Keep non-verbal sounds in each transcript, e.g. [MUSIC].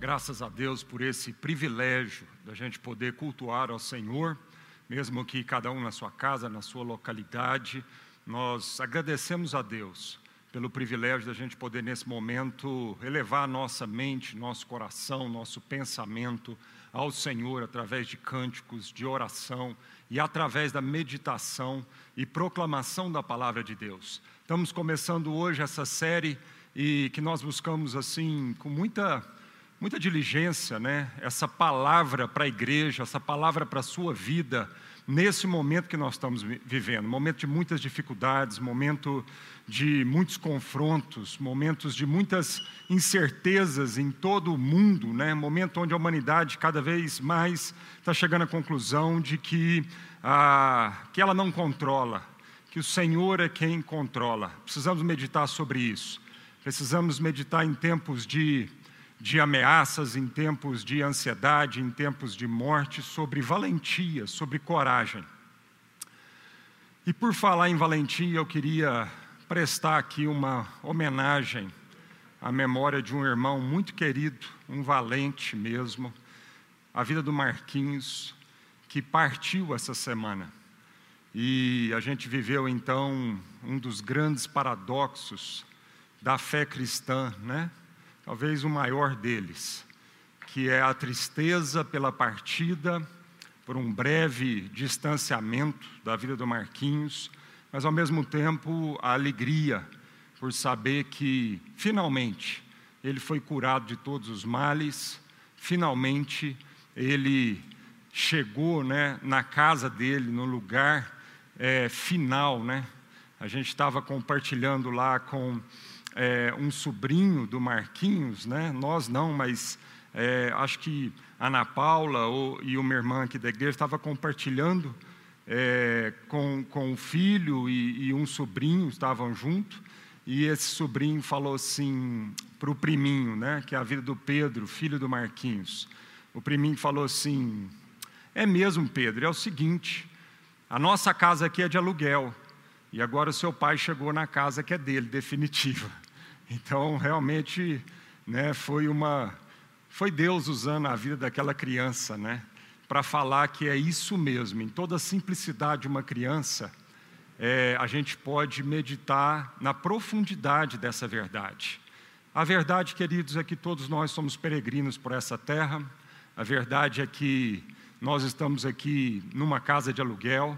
Graças a Deus por esse privilégio da gente poder cultuar ao Senhor, mesmo que cada um na sua casa, na sua localidade. Nós agradecemos a Deus pelo privilégio da gente poder, nesse momento, elevar nossa mente, nosso coração, nosso pensamento ao Senhor através de cânticos, de oração e através da meditação e proclamação da palavra de Deus. Estamos começando hoje essa série e que nós buscamos assim com muita muita diligência, né? Essa palavra para a igreja, essa palavra para a sua vida, nesse momento que nós estamos vivendo, momento de muitas dificuldades, momento de muitos confrontos, momentos de muitas incertezas em todo o mundo, né? Momento onde a humanidade cada vez mais está chegando à conclusão de que ah, que ela não controla, que o Senhor é quem controla. Precisamos meditar sobre isso. Precisamos meditar em tempos de de ameaças, em tempos de ansiedade, em tempos de morte, sobre valentia, sobre coragem. E por falar em valentia, eu queria prestar aqui uma homenagem à memória de um irmão muito querido, um valente mesmo, a vida do Marquinhos, que partiu essa semana. E a gente viveu então um dos grandes paradoxos da fé cristã, né? Talvez o maior deles, que é a tristeza pela partida, por um breve distanciamento da vida do Marquinhos, mas ao mesmo tempo a alegria por saber que finalmente ele foi curado de todos os males, finalmente ele chegou né, na casa dele, no lugar é, final. Né? A gente estava compartilhando lá com é, um sobrinho do Marquinhos, né? nós não, mas é, acho que Ana Paula ou, e uma irmã aqui da igreja estava compartilhando é, com, com o filho e, e um sobrinho, estavam junto, e esse sobrinho falou assim para o priminho, né, que é a vida do Pedro, filho do Marquinhos. O priminho falou assim: É mesmo, Pedro, é o seguinte, a nossa casa aqui é de aluguel, e agora o seu pai chegou na casa que é dele, definitiva. [LAUGHS] Então, realmente, né, foi uma foi Deus usando a vida daquela criança, né, para falar que é isso mesmo. Em toda a simplicidade de uma criança, é, a gente pode meditar na profundidade dessa verdade. A verdade, queridos, é que todos nós somos peregrinos por essa terra. A verdade é que nós estamos aqui numa casa de aluguel.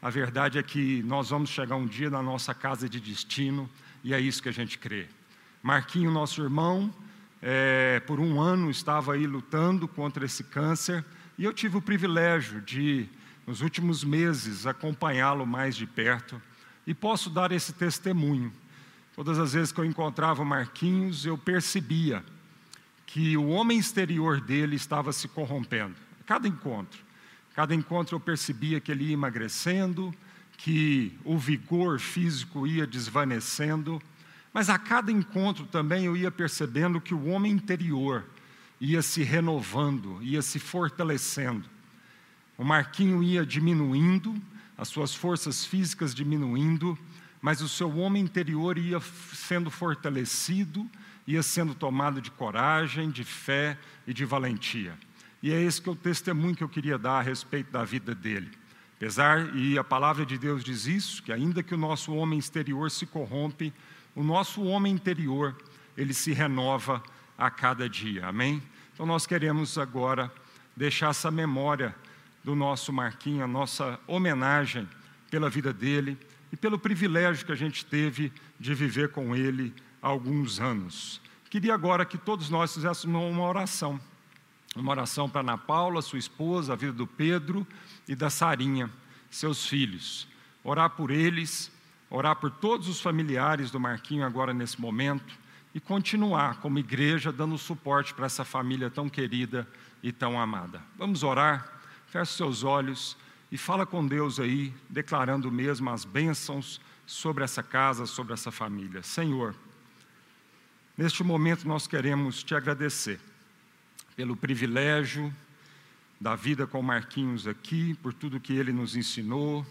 A verdade é que nós vamos chegar um dia na nossa casa de destino, e é isso que a gente crê. Marquinho, nosso irmão, é, por um ano estava aí lutando contra esse câncer e eu tive o privilégio de, nos últimos meses, acompanhá-lo mais de perto e posso dar esse testemunho. Todas as vezes que eu encontrava Marquinhos, eu percebia que o homem exterior dele estava se corrompendo. Cada encontro, cada encontro eu percebia que ele ia emagrecendo, que o vigor físico ia desvanecendo mas a cada encontro também eu ia percebendo que o homem interior ia se renovando, ia se fortalecendo. O Marquinho ia diminuindo, as suas forças físicas diminuindo, mas o seu homem interior ia sendo fortalecido, ia sendo tomado de coragem, de fé e de valentia. E é esse que é o testemunho que eu queria dar a respeito da vida dele. Apesar, e a palavra de Deus diz isso, que ainda que o nosso homem exterior se corrompe, o nosso homem interior, ele se renova a cada dia. Amém? Então nós queremos agora deixar essa memória do nosso Marquinho, a nossa homenagem pela vida dele e pelo privilégio que a gente teve de viver com ele há alguns anos. Queria agora que todos nós fizéssemos uma oração. Uma oração para Ana Paula, sua esposa, a vida do Pedro e da Sarinha, seus filhos. Orar por eles orar por todos os familiares do Marquinho agora nesse momento e continuar como igreja dando suporte para essa família tão querida e tão amada. Vamos orar, feche seus olhos e fala com Deus aí, declarando mesmo as bênçãos sobre essa casa, sobre essa família. Senhor, neste momento nós queremos te agradecer pelo privilégio da vida com Marquinhos aqui, por tudo que ele nos ensinou,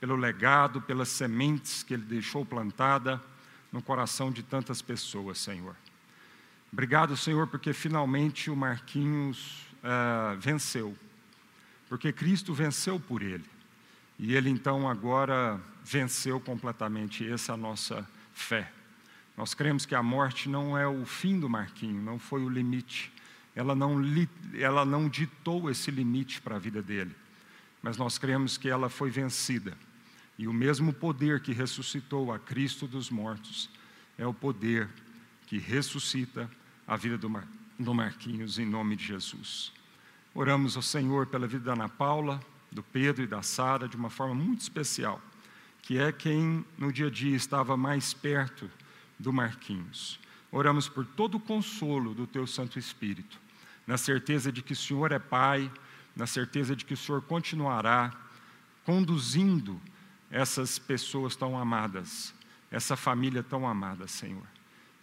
pelo legado, pelas sementes que Ele deixou plantada no coração de tantas pessoas, Senhor. Obrigado, Senhor, porque finalmente o Marquinhos uh, venceu. Porque Cristo venceu por ele. E ele então agora venceu completamente. Essa é a nossa fé. Nós cremos que a morte não é o fim do Marquinho, não foi o limite. Ela não, ela não ditou esse limite para a vida dele. Mas nós cremos que ela foi vencida. E o mesmo poder que ressuscitou a Cristo dos mortos é o poder que ressuscita a vida do, Mar, do Marquinhos, em nome de Jesus. Oramos ao Senhor pela vida da Ana Paula, do Pedro e da Sara de uma forma muito especial, que é quem no dia a dia estava mais perto do Marquinhos. Oramos por todo o consolo do Teu Santo Espírito, na certeza de que o Senhor é Pai, na certeza de que o Senhor continuará conduzindo essas pessoas tão amadas, essa família tão amada, Senhor.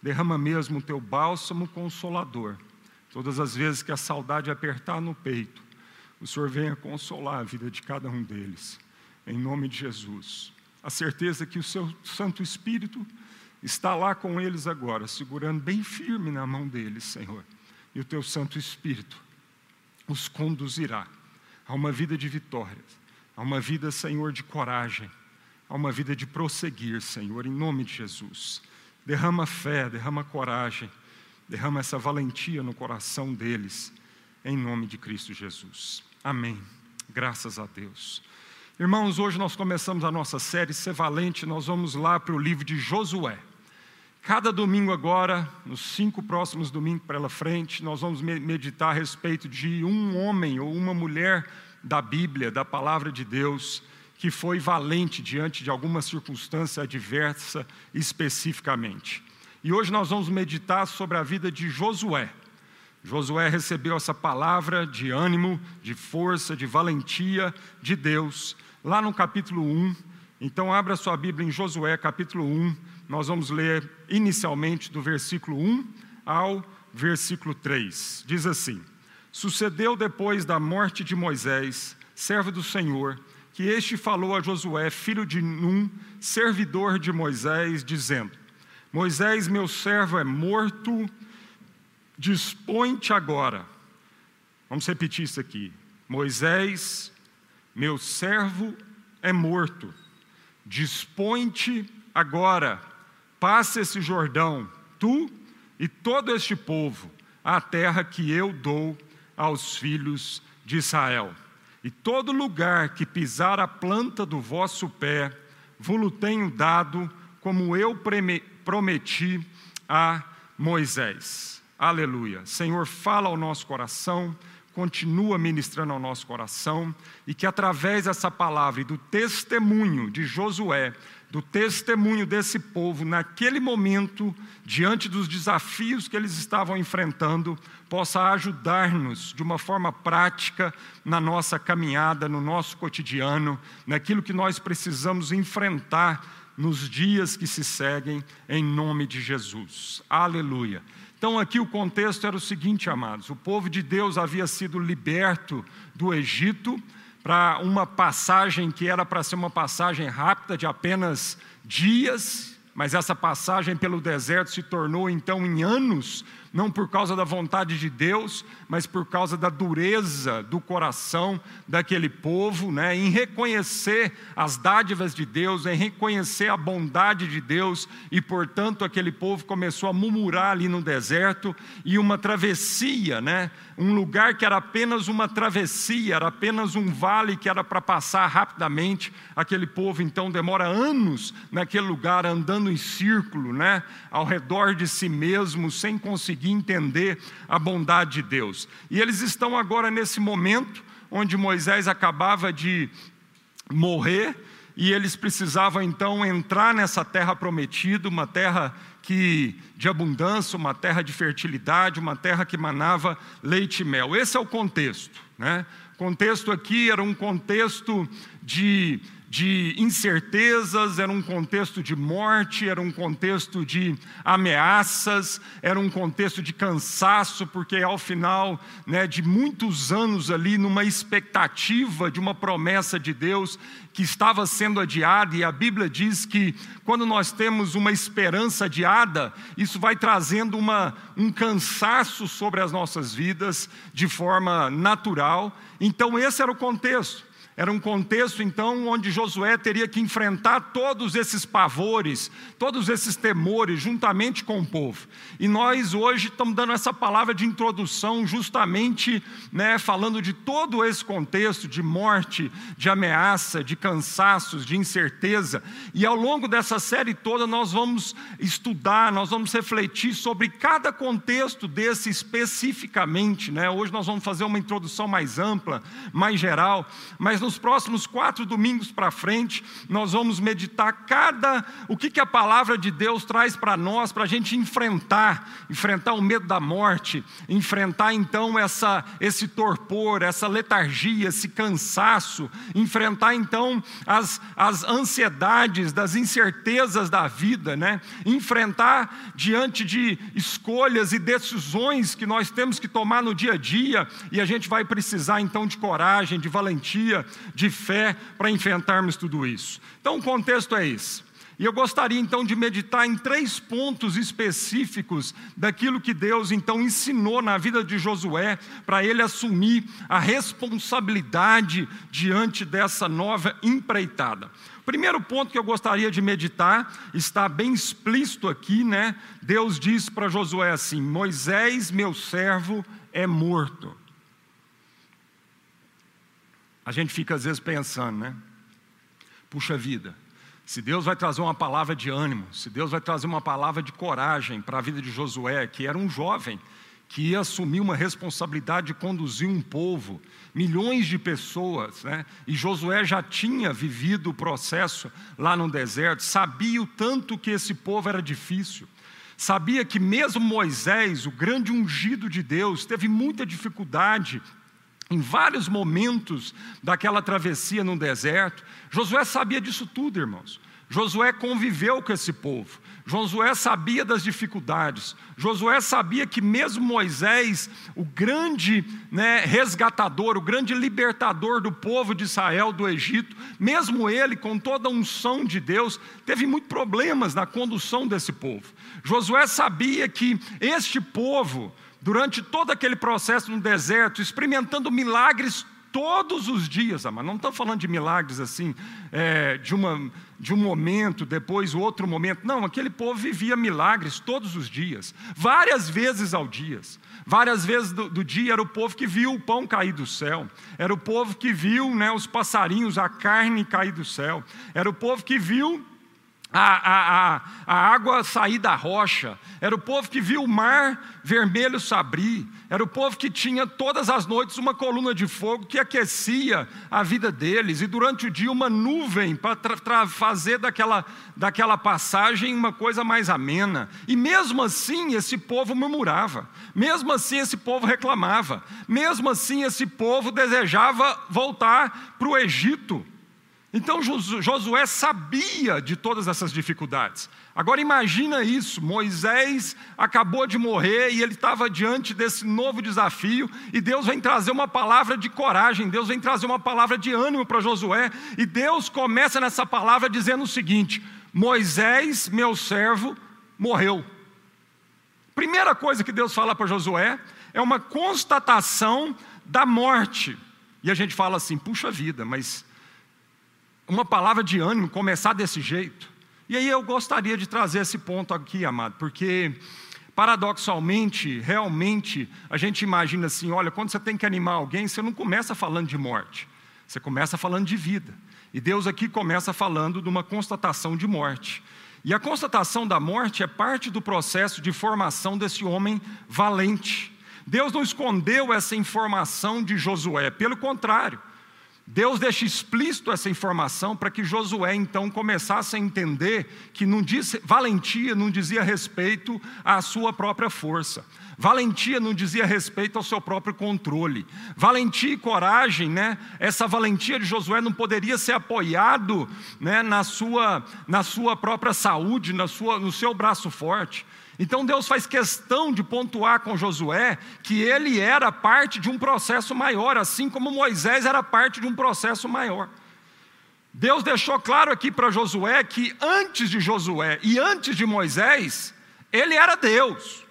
Derrama mesmo o Teu bálsamo consolador, todas as vezes que a saudade apertar no peito, o Senhor venha consolar a vida de cada um deles, em nome de Jesus. A certeza que o Seu Santo Espírito está lá com eles agora, segurando bem firme na mão deles, Senhor. E o Teu Santo Espírito os conduzirá a uma vida de vitórias, a uma vida, Senhor, de coragem, a uma vida de prosseguir, Senhor, em nome de Jesus. Derrama fé, derrama coragem, derrama essa valentia no coração deles, em nome de Cristo Jesus. Amém. Graças a Deus. Irmãos, hoje nós começamos a nossa série Ser Valente, nós vamos lá para o livro de Josué. Cada domingo agora, nos cinco próximos domingos para ela frente, nós vamos meditar a respeito de um homem ou uma mulher da Bíblia, da palavra de Deus, que foi valente diante de alguma circunstância adversa especificamente. E hoje nós vamos meditar sobre a vida de Josué. Josué recebeu essa palavra de ânimo, de força, de valentia de Deus, lá no capítulo 1. Então, abra sua Bíblia em Josué, capítulo 1. Nós vamos ler inicialmente do versículo 1 ao versículo 3. Diz assim: Sucedeu depois da morte de Moisés, servo do Senhor, que este falou a Josué, filho de Num, servidor de Moisés, dizendo: Moisés, meu servo, é morto Dispõe-te agora. Vamos repetir isso aqui. Moisés, meu servo é morto. Dispõe-te agora. Passa esse Jordão, tu e todo este povo, à terra que eu dou aos filhos de Israel. E todo lugar que pisar a planta do vosso pé, vos tenho dado, como eu prometi a Moisés. Aleluia. Senhor, fala ao nosso coração, continua ministrando ao nosso coração e que através dessa palavra e do testemunho de Josué, do testemunho desse povo naquele momento, diante dos desafios que eles estavam enfrentando, possa ajudar-nos de uma forma prática na nossa caminhada, no nosso cotidiano, naquilo que nós precisamos enfrentar nos dias que se seguem, em nome de Jesus. Aleluia. Então, aqui o contexto era o seguinte, amados: o povo de Deus havia sido liberto do Egito para uma passagem que era para ser uma passagem rápida de apenas dias, mas essa passagem pelo deserto se tornou então em anos, não por causa da vontade de Deus, mas por causa da dureza do coração daquele povo, né? em reconhecer as dádivas de Deus, em reconhecer a bondade de Deus, e portanto aquele povo começou a murmurar ali no deserto, e uma travessia, né? um lugar que era apenas uma travessia, era apenas um vale que era para passar rapidamente. Aquele povo então demora anos naquele lugar, andando em círculo, né, ao redor de si mesmo, sem conseguir entender a bondade de Deus. E eles estão agora nesse momento onde Moisés acabava de morrer e eles precisavam então entrar nessa terra prometida, uma terra que de abundância, uma terra de fertilidade, uma terra que manava leite e mel. Esse é o contexto, né? O contexto aqui era um contexto de de incertezas, era um contexto de morte, era um contexto de ameaças, era um contexto de cansaço, porque ao final né, de muitos anos ali, numa expectativa de uma promessa de Deus que estava sendo adiada, e a Bíblia diz que quando nós temos uma esperança adiada, isso vai trazendo uma, um cansaço sobre as nossas vidas de forma natural. Então, esse era o contexto. Era um contexto, então, onde Josué teria que enfrentar todos esses pavores, todos esses temores, juntamente com o povo. E nós hoje estamos dando essa palavra de introdução, justamente né, falando de todo esse contexto de morte, de ameaça, de cansaços, de incerteza. E ao longo dessa série toda, nós vamos estudar, nós vamos refletir sobre cada contexto desse especificamente. Né? Hoje nós vamos fazer uma introdução mais ampla, mais geral, mas nos próximos quatro domingos para frente, nós vamos meditar cada o que, que a palavra de Deus traz para nós, para a gente enfrentar, enfrentar o medo da morte, enfrentar então essa, esse torpor, essa letargia, esse cansaço, enfrentar então as, as ansiedades, das incertezas da vida, né? enfrentar diante de escolhas e decisões que nós temos que tomar no dia a dia, e a gente vai precisar então de coragem, de valentia, de fé para enfrentarmos tudo isso. Então, o contexto é esse. E eu gostaria então de meditar em três pontos específicos daquilo que Deus então ensinou na vida de Josué para ele assumir a responsabilidade diante dessa nova empreitada. Primeiro ponto que eu gostaria de meditar está bem explícito aqui, né? Deus diz para Josué assim: Moisés, meu servo, é morto. A gente fica às vezes pensando, né? Puxa vida, se Deus vai trazer uma palavra de ânimo, se Deus vai trazer uma palavra de coragem para a vida de Josué, que era um jovem que ia assumir uma responsabilidade de conduzir um povo, milhões de pessoas, né? e Josué já tinha vivido o processo lá no deserto, sabia o tanto que esse povo era difícil, sabia que mesmo Moisés, o grande ungido de Deus, teve muita dificuldade em vários momentos daquela travessia no deserto, Josué sabia disso tudo, irmãos. Josué conviveu com esse povo. Josué sabia das dificuldades. Josué sabia que mesmo Moisés, o grande né, resgatador, o grande libertador do povo de Israel do Egito, mesmo ele, com toda a unção de Deus, teve muitos problemas na condução desse povo. Josué sabia que este povo, durante todo aquele processo no deserto, experimentando milagres todos os dias, mas não estou falando de milagres assim, é, de, uma, de um momento, depois outro momento. Não, aquele povo vivia milagres todos os dias, várias vezes ao dia. Várias vezes do, do, dia era o povo que viu o pão cair do céu, era o povo que viu né, os passarinhos, a carne cair do céu, era o povo que viu a, a, a, água sair da rocha, era o povo que viu o mar vermelho se abrir, era o povo que tinha todas as noites uma coluna de fogo que aquecia a vida deles, e durante o dia uma nuvem para fazer daquela, daquela passagem uma coisa mais amena. E mesmo assim esse povo murmurava, mesmo assim esse povo reclamava, mesmo assim esse povo desejava voltar para o Egito. Então Josué sabia de todas essas dificuldades. Agora imagina isso: Moisés acabou de morrer e ele estava diante desse novo desafio, e Deus vem trazer uma palavra de coragem, Deus vem trazer uma palavra de ânimo para Josué, e Deus começa nessa palavra dizendo o seguinte: Moisés, meu servo, morreu. Primeira coisa que Deus fala para Josué é uma constatação da morte. E a gente fala assim: puxa vida, mas uma palavra de ânimo começar desse jeito. E aí eu gostaria de trazer esse ponto aqui, amado, porque paradoxalmente, realmente, a gente imagina assim: olha, quando você tem que animar alguém, você não começa falando de morte, você começa falando de vida. E Deus aqui começa falando de uma constatação de morte. E a constatação da morte é parte do processo de formação desse homem valente. Deus não escondeu essa informação de Josué, pelo contrário, Deus deixa explícito essa informação para que Josué então começasse a entender que não valentia não dizia respeito à sua própria força. Valentia não dizia respeito ao seu próprio controle. Valentia e coragem, né? Essa valentia de Josué não poderia ser apoiado, né, na sua na sua própria saúde, na sua no seu braço forte. Então Deus faz questão de pontuar com Josué que ele era parte de um processo maior, assim como Moisés era parte de um processo maior. Deus deixou claro aqui para Josué que antes de Josué e antes de Moisés, ele era Deus.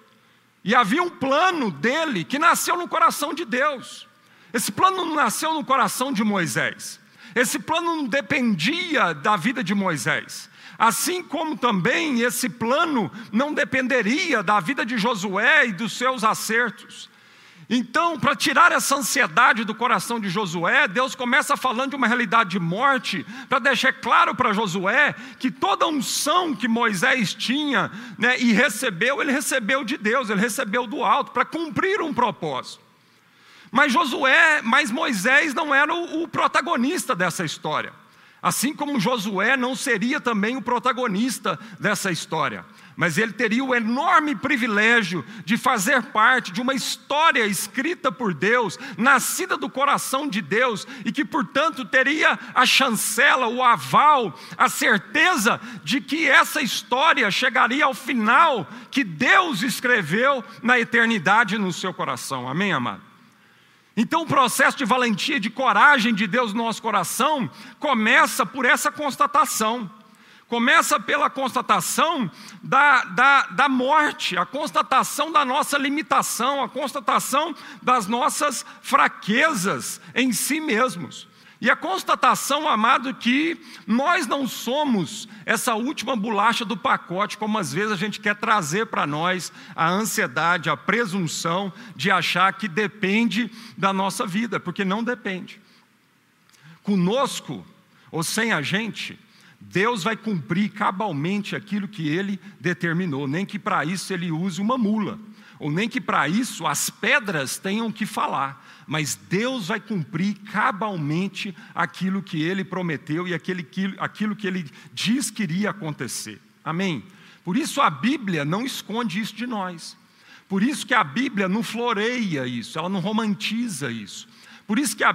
E havia um plano dele que nasceu no coração de Deus. Esse plano não nasceu no coração de Moisés. Esse plano não dependia da vida de Moisés. Assim como também esse plano não dependeria da vida de Josué e dos seus acertos. Então, para tirar essa ansiedade do coração de Josué, Deus começa falando de uma realidade de morte, para deixar claro para Josué que toda a unção que Moisés tinha né, e recebeu, ele recebeu de Deus, ele recebeu do alto, para cumprir um propósito. Mas Josué, mas Moisés não era o, o protagonista dessa história. Assim como Josué não seria também o protagonista dessa história, mas ele teria o enorme privilégio de fazer parte de uma história escrita por Deus, nascida do coração de Deus, e que, portanto, teria a chancela, o aval, a certeza de que essa história chegaria ao final que Deus escreveu na eternidade no seu coração. Amém, amado? Então, o processo de valentia, de coragem de Deus no nosso coração, começa por essa constatação. Começa pela constatação da, da, da morte, a constatação da nossa limitação, a constatação das nossas fraquezas em si mesmos. E a constatação, amado, que nós não somos essa última bolacha do pacote, como às vezes a gente quer trazer para nós a ansiedade, a presunção de achar que depende da nossa vida, porque não depende. Conosco ou sem a gente, Deus vai cumprir cabalmente aquilo que ele determinou, nem que para isso ele use uma mula, ou nem que para isso as pedras tenham que falar mas Deus vai cumprir cabalmente aquilo que ele prometeu e aquele, aquilo que ele diz que iria acontecer. Amém? Por isso a Bíblia não esconde isso de nós. Por isso que a Bíblia não floreia isso, ela não romantiza isso. Por isso que a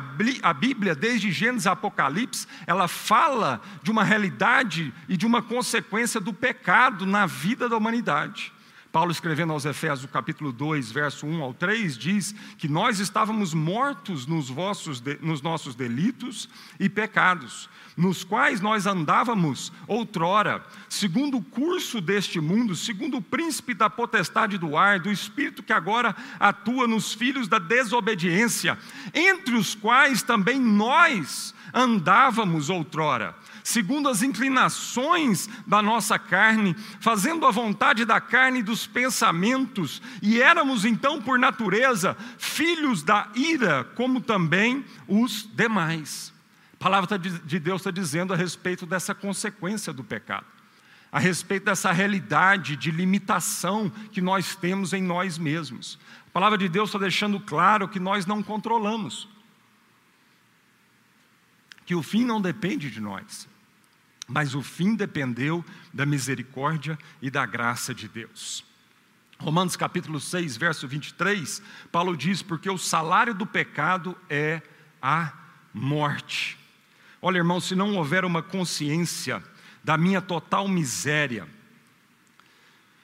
Bíblia, desde Gênesis a Apocalipse, ela fala de uma realidade e de uma consequência do pecado na vida da humanidade. Paulo, escrevendo aos Efésios, capítulo 2, verso 1 ao 3, diz que nós estávamos mortos nos, vossos, nos nossos delitos e pecados, nos quais nós andávamos outrora, segundo o curso deste mundo, segundo o príncipe da potestade do ar, do espírito que agora atua nos filhos da desobediência, entre os quais também nós andávamos outrora segundo as inclinações da nossa carne, fazendo a vontade da carne e dos pensamentos, e éramos então, por natureza, filhos da ira, como também os demais. A palavra de Deus está dizendo a respeito dessa consequência do pecado, a respeito dessa realidade de limitação que nós temos em nós mesmos. A palavra de Deus está deixando claro que nós não controlamos, que o fim não depende de nós mas o fim dependeu da misericórdia e da graça de Deus. Romanos capítulo 6, verso 23, Paulo diz: Porque o salário do pecado é a morte. Olha, irmão, se não houver uma consciência da minha total miséria,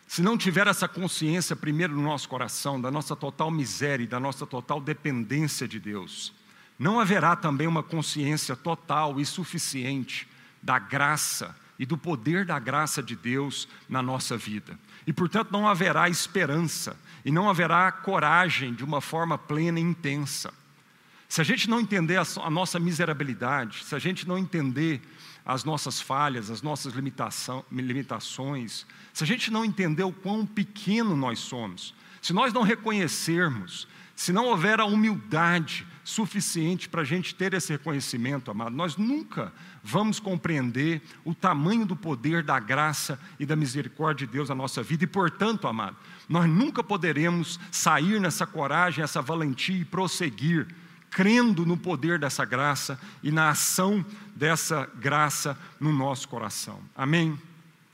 se não tiver essa consciência primeiro no nosso coração, da nossa total miséria e da nossa total dependência de Deus, não haverá também uma consciência total e suficiente da graça e do poder da graça de Deus na nossa vida. E, portanto, não haverá esperança e não haverá coragem de uma forma plena e intensa. Se a gente não entender a nossa miserabilidade, se a gente não entender as nossas falhas, as nossas limitações, se a gente não entender o quão pequeno nós somos, se nós não reconhecermos, se não houver a humildade suficiente para a gente ter esse reconhecimento, amado, nós nunca vamos compreender o tamanho do poder, da graça e da misericórdia de Deus na nossa vida, e portanto, amado, nós nunca poderemos sair nessa coragem, essa valentia e prosseguir crendo no poder dessa graça e na ação dessa graça no nosso coração. Amém?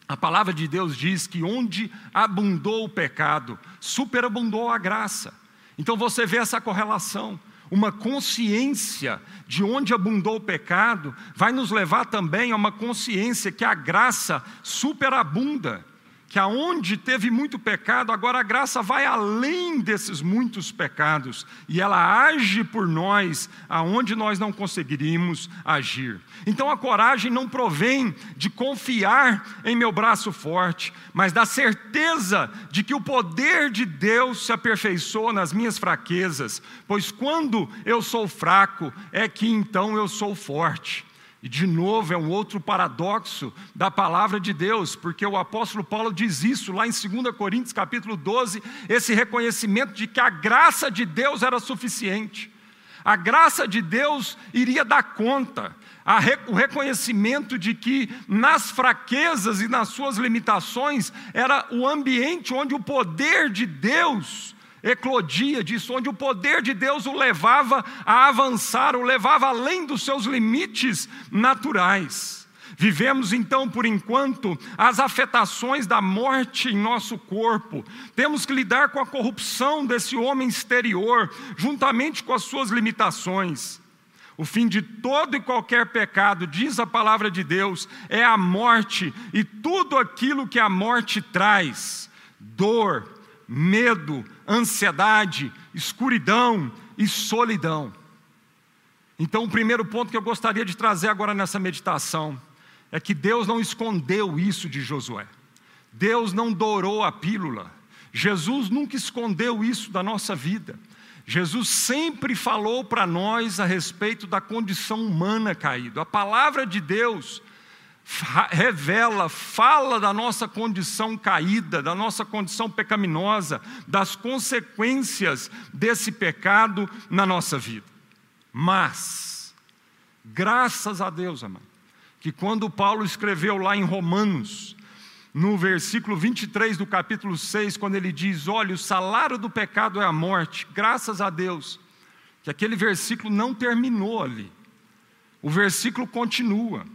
A palavra de Deus diz que onde abundou o pecado, superabundou a graça. Então você vê essa correlação. Uma consciência de onde abundou o pecado vai nos levar também a uma consciência que a graça superabunda que aonde teve muito pecado, agora a graça vai além desses muitos pecados e ela age por nós aonde nós não conseguiríamos agir. Então a coragem não provém de confiar em meu braço forte, mas da certeza de que o poder de Deus se aperfeiçoa nas minhas fraquezas, pois quando eu sou fraco é que então eu sou forte. E de novo é um outro paradoxo da palavra de Deus, porque o apóstolo Paulo diz isso lá em 2 Coríntios capítulo 12, esse reconhecimento de que a graça de Deus era suficiente. A graça de Deus iria dar conta, o reconhecimento de que nas fraquezas e nas suas limitações era o ambiente onde o poder de Deus eclodia disso, onde o poder de Deus o levava a avançar, o levava além dos seus limites naturais. Vivemos então, por enquanto, as afetações da morte em nosso corpo. Temos que lidar com a corrupção desse homem exterior, juntamente com as suas limitações. O fim de todo e qualquer pecado, diz a palavra de Deus, é a morte e tudo aquilo que a morte traz: dor, medo, ansiedade, escuridão e solidão. Então, o primeiro ponto que eu gostaria de trazer agora nessa meditação é que Deus não escondeu isso de Josué. Deus não dourou a pílula. Jesus nunca escondeu isso da nossa vida. Jesus sempre falou para nós a respeito da condição humana caída. A palavra de Deus revela, fala da nossa condição caída, da nossa condição pecaminosa, das consequências desse pecado na nossa vida. Mas, graças a Deus, amado, que quando Paulo escreveu lá em Romanos, no versículo 23 do capítulo 6, quando ele diz: Olha, o salário do pecado é a morte, graças a Deus, que aquele versículo não terminou ali, o versículo continua.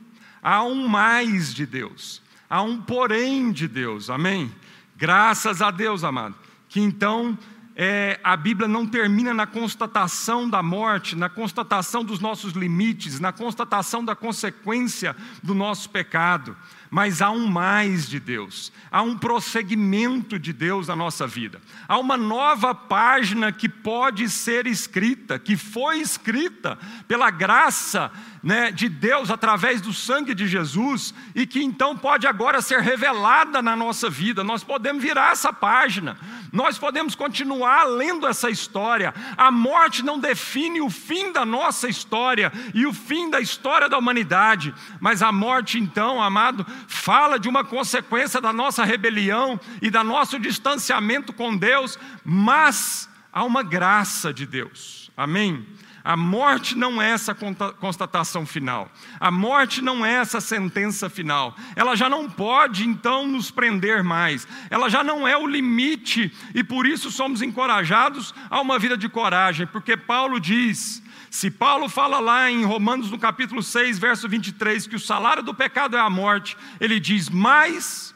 Há um mais de Deus, há um porém de Deus, amém? Graças a Deus, amado, que então é, a Bíblia não termina na constatação da morte, na constatação dos nossos limites, na constatação da consequência do nosso pecado, mas há um mais de Deus, há um prosseguimento de Deus na nossa vida, há uma nova página que pode ser escrita, que foi escrita pela graça né, de Deus através do sangue de Jesus e que então pode agora ser revelada na nossa vida. Nós podemos virar essa página, nós podemos continuar lendo essa história. A morte não define o fim da nossa história e o fim da história da humanidade, mas a morte, então, amado, fala de uma consequência da nossa rebelião e da nosso distanciamento com Deus, mas há uma graça de Deus. Amém? A morte não é essa constatação final. A morte não é essa sentença final. Ela já não pode então nos prender mais. Ela já não é o limite e por isso somos encorajados a uma vida de coragem, porque Paulo diz: se Paulo fala lá em Romanos no capítulo 6, verso 23, que o salário do pecado é a morte, ele diz: "Mas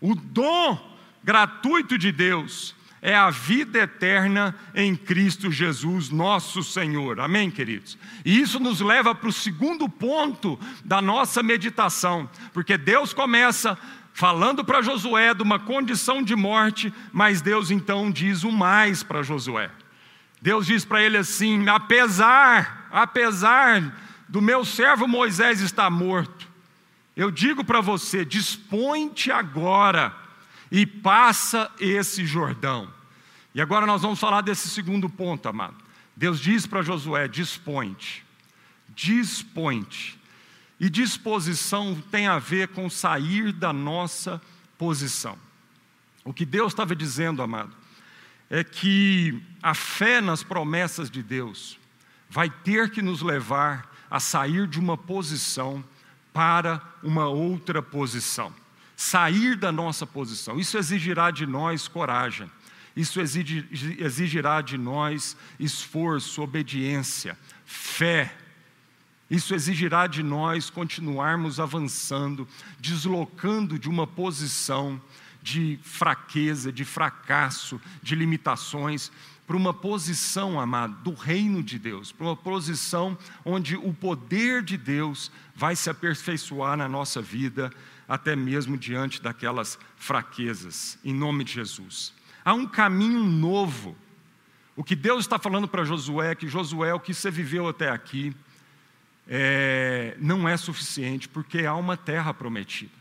o dom gratuito de Deus é a vida eterna em Cristo Jesus, nosso Senhor. Amém, queridos? E isso nos leva para o segundo ponto da nossa meditação, porque Deus começa falando para Josué de uma condição de morte, mas Deus então diz o mais para Josué. Deus diz para ele assim: apesar, apesar do meu servo Moisés estar morto, eu digo para você: dispõe-te agora e passa esse Jordão. E agora nós vamos falar desse segundo ponto, amado. Deus diz para Josué: dispõe-te, dispõe-te. E disposição tem a ver com sair da nossa posição. O que Deus estava dizendo, amado, é que a fé nas promessas de Deus vai ter que nos levar a sair de uma posição para uma outra posição. Sair da nossa posição. Isso exigirá de nós coragem. Isso exigirá de nós esforço, obediência, fé. Isso exigirá de nós continuarmos avançando, deslocando de uma posição de fraqueza, de fracasso, de limitações, para uma posição, amado, do reino de Deus, para uma posição onde o poder de Deus vai se aperfeiçoar na nossa vida, até mesmo diante daquelas fraquezas, em nome de Jesus. Há um caminho novo. O que Deus está falando para Josué, que Josué, o que você viveu até aqui, é, não é suficiente, porque há uma terra prometida,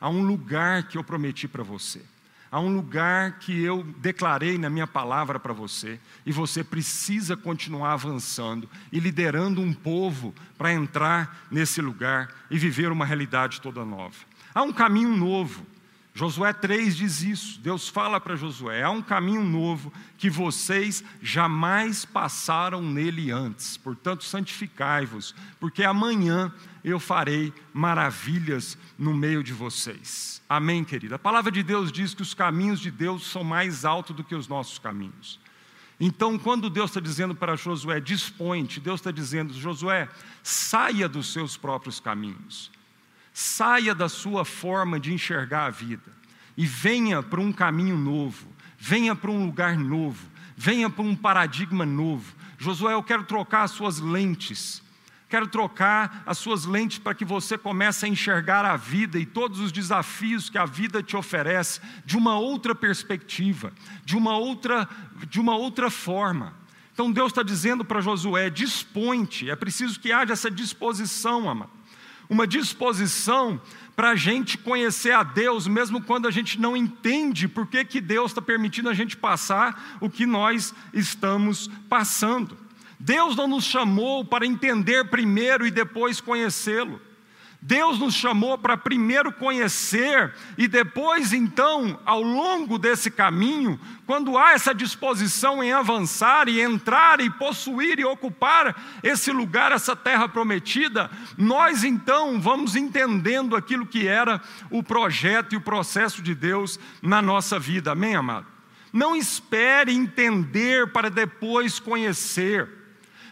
há um lugar que eu prometi para você, há um lugar que eu declarei na minha palavra para você, e você precisa continuar avançando e liderando um povo para entrar nesse lugar e viver uma realidade toda nova. Há um caminho novo. Josué 3 diz isso. Deus fala para Josué: há um caminho novo que vocês jamais passaram nele antes. Portanto, santificai-vos, porque amanhã eu farei maravilhas no meio de vocês. Amém, querida? A palavra de Deus diz que os caminhos de Deus são mais altos do que os nossos caminhos. Então, quando Deus está dizendo para Josué, dispõe-te, Deus está dizendo, Josué, saia dos seus próprios caminhos. Saia da sua forma de enxergar a vida e venha para um caminho novo, venha para um lugar novo, venha para um paradigma novo. Josué, eu quero trocar as suas lentes. Quero trocar as suas lentes para que você comece a enxergar a vida e todos os desafios que a vida te oferece de uma outra perspectiva, de uma outra, de uma outra forma. Então Deus está dizendo para Josué: dispõe-te, é preciso que haja essa disposição, amado uma disposição para a gente conhecer a Deus, mesmo quando a gente não entende por que, que Deus está permitindo a gente passar o que nós estamos passando. Deus não nos chamou para entender primeiro e depois conhecê-lo. Deus nos chamou para primeiro conhecer e depois, então, ao longo desse caminho, quando há essa disposição em avançar e entrar e possuir e ocupar esse lugar, essa terra prometida, nós então vamos entendendo aquilo que era o projeto e o processo de Deus na nossa vida. Amém, amado? Não espere entender para depois conhecer,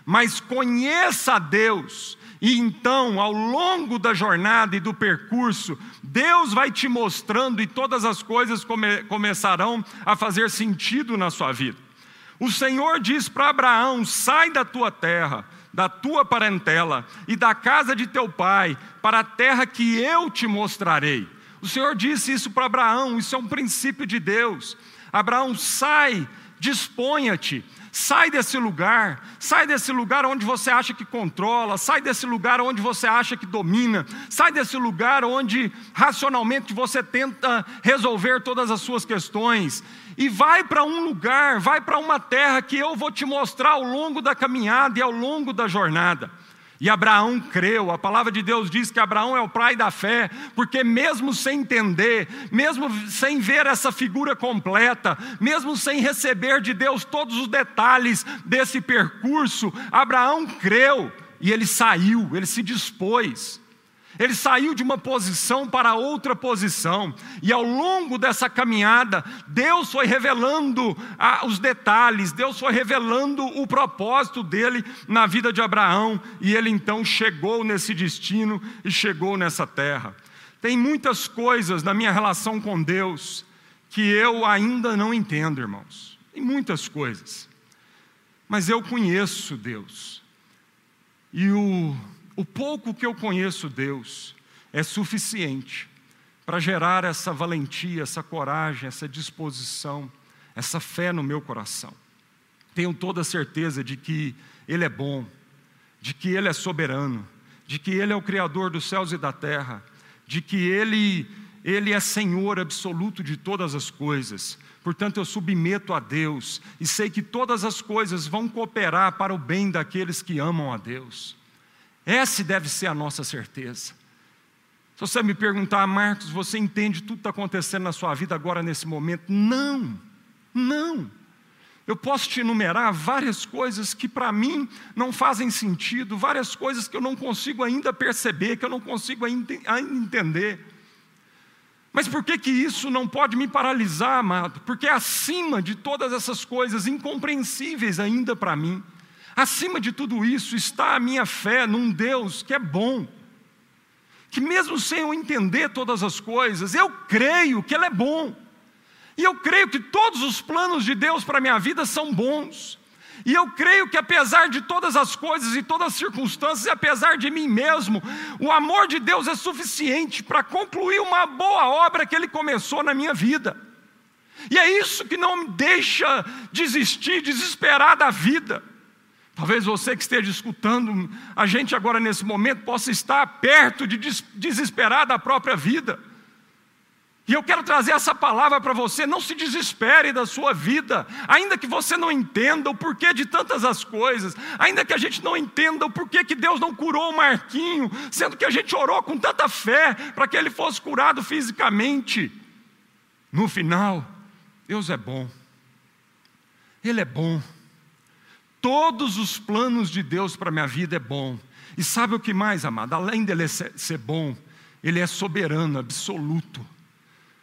mas conheça a Deus e então, ao longo da jornada e do percurso, Deus vai te mostrando e todas as coisas come começarão a fazer sentido na sua vida. O Senhor diz para Abraão: sai da tua terra, da tua parentela e da casa de teu pai, para a terra que eu te mostrarei. O Senhor disse isso para Abraão, isso é um princípio de Deus. Abraão, sai, disponha-te, Sai desse lugar, sai desse lugar onde você acha que controla, sai desse lugar onde você acha que domina, sai desse lugar onde racionalmente você tenta resolver todas as suas questões e vai para um lugar, vai para uma terra que eu vou te mostrar ao longo da caminhada e ao longo da jornada. E Abraão creu, a palavra de Deus diz que Abraão é o pai da fé, porque mesmo sem entender, mesmo sem ver essa figura completa, mesmo sem receber de Deus todos os detalhes desse percurso, Abraão creu e ele saiu, ele se dispôs. Ele saiu de uma posição para outra posição, e ao longo dessa caminhada, Deus foi revelando ah, os detalhes, Deus foi revelando o propósito dele na vida de Abraão, e ele então chegou nesse destino e chegou nessa terra. Tem muitas coisas na minha relação com Deus que eu ainda não entendo, irmãos, tem muitas coisas, mas eu conheço Deus, e o o pouco que eu conheço Deus é suficiente para gerar essa valentia, essa coragem, essa disposição, essa fé no meu coração. Tenho toda a certeza de que Ele é bom, de que Ele é soberano, de que Ele é o Criador dos céus e da terra, de que Ele, Ele é Senhor absoluto de todas as coisas. Portanto, eu submeto a Deus e sei que todas as coisas vão cooperar para o bem daqueles que amam a Deus. Essa deve ser a nossa certeza. Se você me perguntar, Marcos, você entende tudo que está acontecendo na sua vida agora nesse momento? Não, não. Eu posso te enumerar várias coisas que para mim não fazem sentido, várias coisas que eu não consigo ainda perceber, que eu não consigo ainda entender. Mas por que, que isso não pode me paralisar, amado? Porque acima de todas essas coisas incompreensíveis ainda para mim, acima de tudo isso está a minha fé num Deus que é bom, que mesmo sem eu entender todas as coisas, eu creio que Ele é bom, e eu creio que todos os planos de Deus para a minha vida são bons. E eu creio que apesar de todas as coisas e todas as circunstâncias, e apesar de mim mesmo, o amor de Deus é suficiente para concluir uma boa obra que Ele começou na minha vida. E é isso que não me deixa desistir, desesperar da vida. Talvez você que esteja escutando a gente agora nesse momento possa estar perto de desesperar da própria vida. E eu quero trazer essa palavra para você, não se desespere da sua vida, ainda que você não entenda o porquê de tantas as coisas, ainda que a gente não entenda o porquê que Deus não curou o Marquinho, sendo que a gente orou com tanta fé para que ele fosse curado fisicamente. No final, Deus é bom, Ele é bom, todos os planos de Deus para a minha vida é bom, e sabe o que mais, amado? Além dele ser bom, Ele é soberano, absoluto.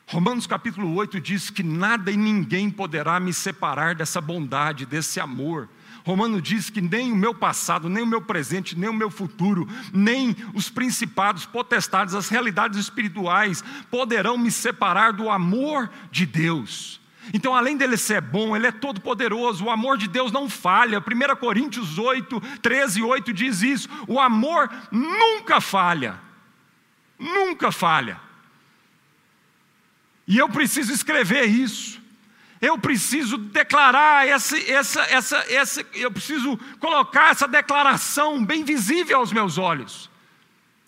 Romanos capítulo 8 diz que nada e ninguém poderá me separar dessa bondade, desse amor. Romano diz que nem o meu passado, nem o meu presente, nem o meu futuro, nem os principados, potestades, as realidades espirituais poderão me separar do amor de Deus. Então, além dele ser bom, ele é todo poderoso, o amor de Deus não falha. 1 Coríntios 8, 13 8 diz isso: o amor nunca falha, nunca falha. E eu preciso escrever isso. Eu preciso declarar essa, essa, essa, essa, eu preciso colocar essa declaração bem visível aos meus olhos.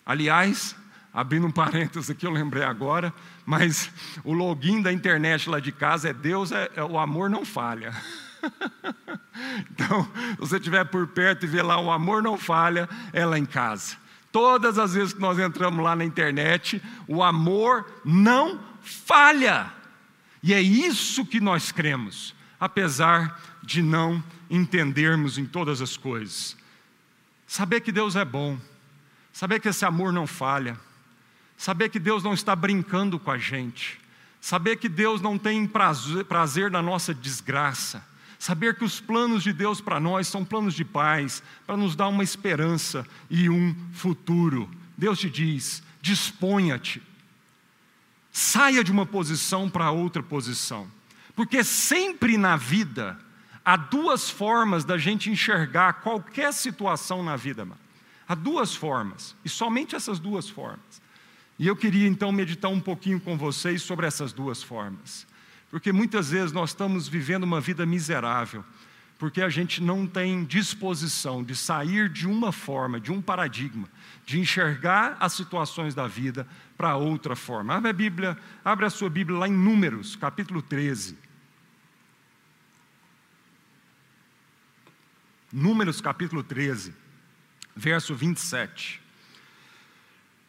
Aliás, abrindo um parênteses aqui, eu lembrei agora, mas o login da internet lá de casa é Deus, é, é o amor não falha. [LAUGHS] então, se você estiver por perto e ver lá o amor não falha, é lá em casa. Todas as vezes que nós entramos lá na internet, o amor não falha. E é isso que nós cremos, apesar de não entendermos em todas as coisas. Saber que Deus é bom, saber que esse amor não falha, saber que Deus não está brincando com a gente, saber que Deus não tem prazer, na nossa desgraça, saber que os planos de Deus para nós são planos de paz, para nos dar uma esperança e um futuro. Deus te diz: disponha-te Saia de uma posição para outra posição. Porque sempre na vida há duas formas da gente enxergar qualquer situação na vida, mano. Há duas formas, e somente essas duas formas. E eu queria então meditar um pouquinho com vocês sobre essas duas formas. Porque muitas vezes nós estamos vivendo uma vida miserável, porque a gente não tem disposição de sair de uma forma, de um paradigma, de enxergar as situações da vida para outra forma. Abre a Bíblia, abre a sua Bíblia lá em Números, capítulo 13. Números capítulo 13, verso 27.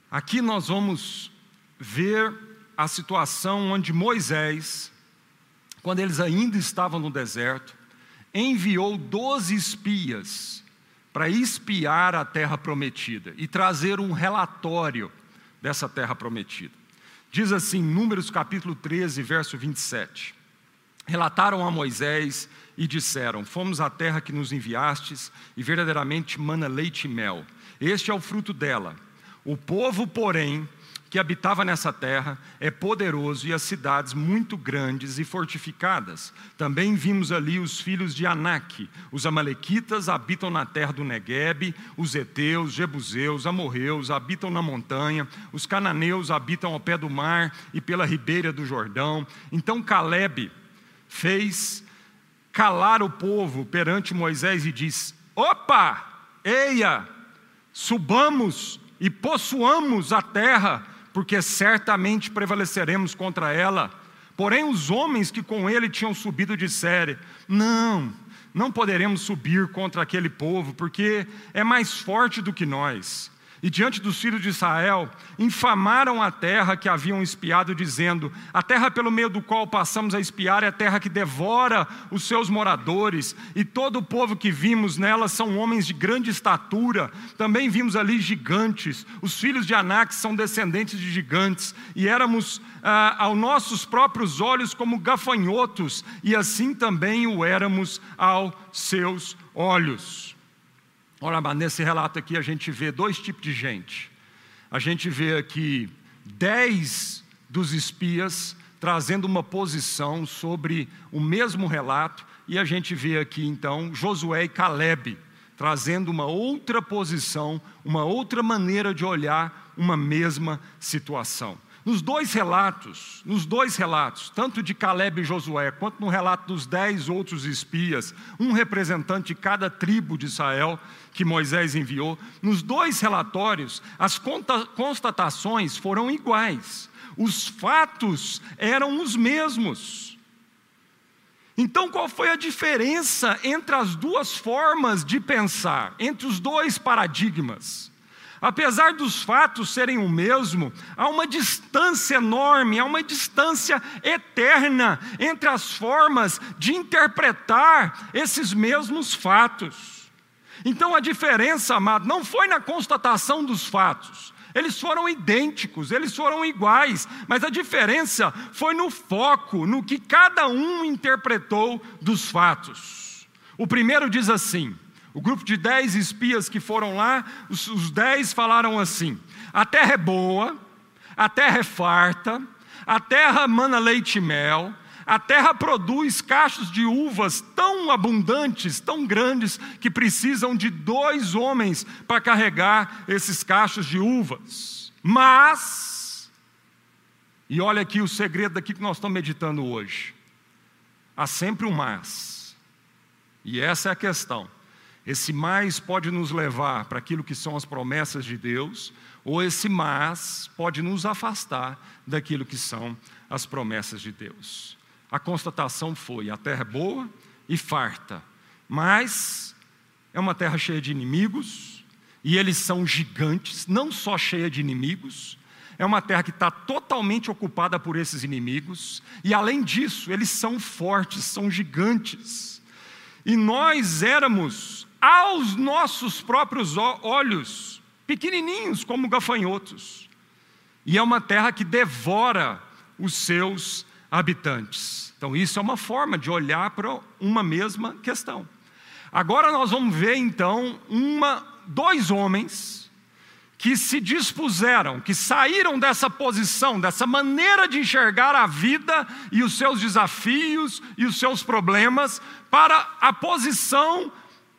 Aqui nós vamos ver a situação onde Moisés, quando eles ainda estavam no deserto, enviou doze espias para espiar a terra prometida e trazer um relatório dessa terra prometida. Diz assim, Números capítulo 13, verso 27. Relataram a Moisés e disseram: Fomos à terra que nos enviastes, e verdadeiramente mana leite e mel. Este é o fruto dela. O povo, porém, que habitava nessa terra é poderoso e as cidades muito grandes e fortificadas. Também vimos ali os filhos de Anak. Os amalequitas habitam na terra do Negueb, os heteus, jebuseus, amorreus habitam na montanha, os cananeus habitam ao pé do mar e pela ribeira do Jordão. Então Caleb fez calar o povo perante Moisés e disse: Opa, eia, subamos e possuamos a terra porque certamente prevaleceremos contra ela. Porém, os homens que com ele tinham subido disseram: Não, não poderemos subir contra aquele povo, porque é mais forte do que nós. E diante dos filhos de Israel, infamaram a terra que haviam espiado, dizendo: A terra pelo meio do qual passamos a espiar é a terra que devora os seus moradores, e todo o povo que vimos nela são homens de grande estatura. Também vimos ali gigantes. Os filhos de Anak são descendentes de gigantes, e éramos ah, aos nossos próprios olhos como gafanhotos, e assim também o éramos aos seus olhos. Ora, mas nesse relato aqui a gente vê dois tipos de gente. A gente vê aqui dez dos espias trazendo uma posição sobre o mesmo relato, e a gente vê aqui então Josué e Caleb trazendo uma outra posição, uma outra maneira de olhar uma mesma situação. Nos dois relatos, nos dois relatos, tanto de Caleb e Josué, quanto no relato dos dez outros espias, um representante de cada tribo de Israel que Moisés enviou, nos dois relatórios, as constatações foram iguais, os fatos eram os mesmos. Então, qual foi a diferença entre as duas formas de pensar, entre os dois paradigmas? Apesar dos fatos serem o mesmo, há uma distância enorme, há uma distância eterna entre as formas de interpretar esses mesmos fatos. Então a diferença, amado, não foi na constatação dos fatos, eles foram idênticos, eles foram iguais, mas a diferença foi no foco, no que cada um interpretou dos fatos. O primeiro diz assim: o grupo de dez espias que foram lá, os, os dez falaram assim: a terra é boa, a terra é farta, a terra mana leite e mel, a terra produz cachos de uvas tão abundantes, tão grandes, que precisam de dois homens para carregar esses cachos de uvas. Mas, e olha aqui o segredo daqui que nós estamos meditando hoje: há sempre um mas, e essa é a questão. Esse mais pode nos levar para aquilo que são as promessas de Deus, ou esse mas pode nos afastar daquilo que são as promessas de Deus. A constatação foi: a terra é boa e farta, mas é uma terra cheia de inimigos, e eles são gigantes, não só cheia de inimigos, é uma terra que está totalmente ocupada por esses inimigos, e além disso, eles são fortes, são gigantes. E nós éramos aos nossos próprios olhos, pequenininhos como gafanhotos. E é uma terra que devora os seus habitantes. Então, isso é uma forma de olhar para uma mesma questão. Agora nós vamos ver então uma, dois homens que se dispuseram, que saíram dessa posição, dessa maneira de enxergar a vida e os seus desafios e os seus problemas, para a posição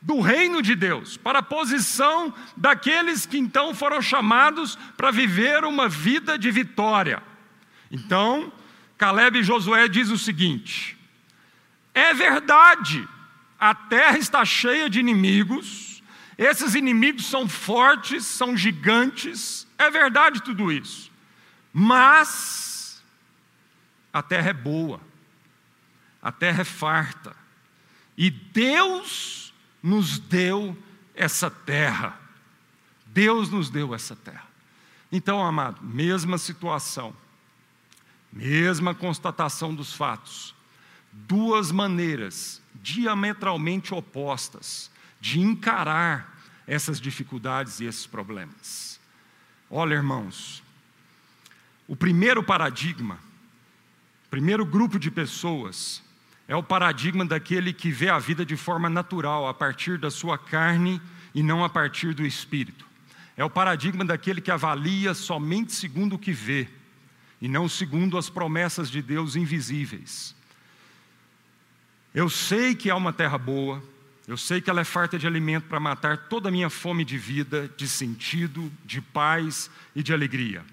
do reino de Deus, para a posição daqueles que então foram chamados para viver uma vida de vitória. Então, Caleb e Josué diz o seguinte: É verdade, a terra está cheia de inimigos, esses inimigos são fortes, são gigantes, é verdade tudo isso. Mas a terra é boa, a terra é farta, e Deus nos deu essa terra. Deus nos deu essa terra. Então, amado, mesma situação, mesma constatação dos fatos, duas maneiras diametralmente opostas de encarar essas dificuldades e esses problemas. Olha, irmãos, o primeiro paradigma, primeiro grupo de pessoas é o paradigma daquele que vê a vida de forma natural, a partir da sua carne e não a partir do espírito. É o paradigma daquele que avalia somente segundo o que vê e não segundo as promessas de Deus invisíveis. Eu sei que há uma terra boa, eu sei que ela é farta de alimento para matar toda a minha fome de vida, de sentido, de paz e de alegria.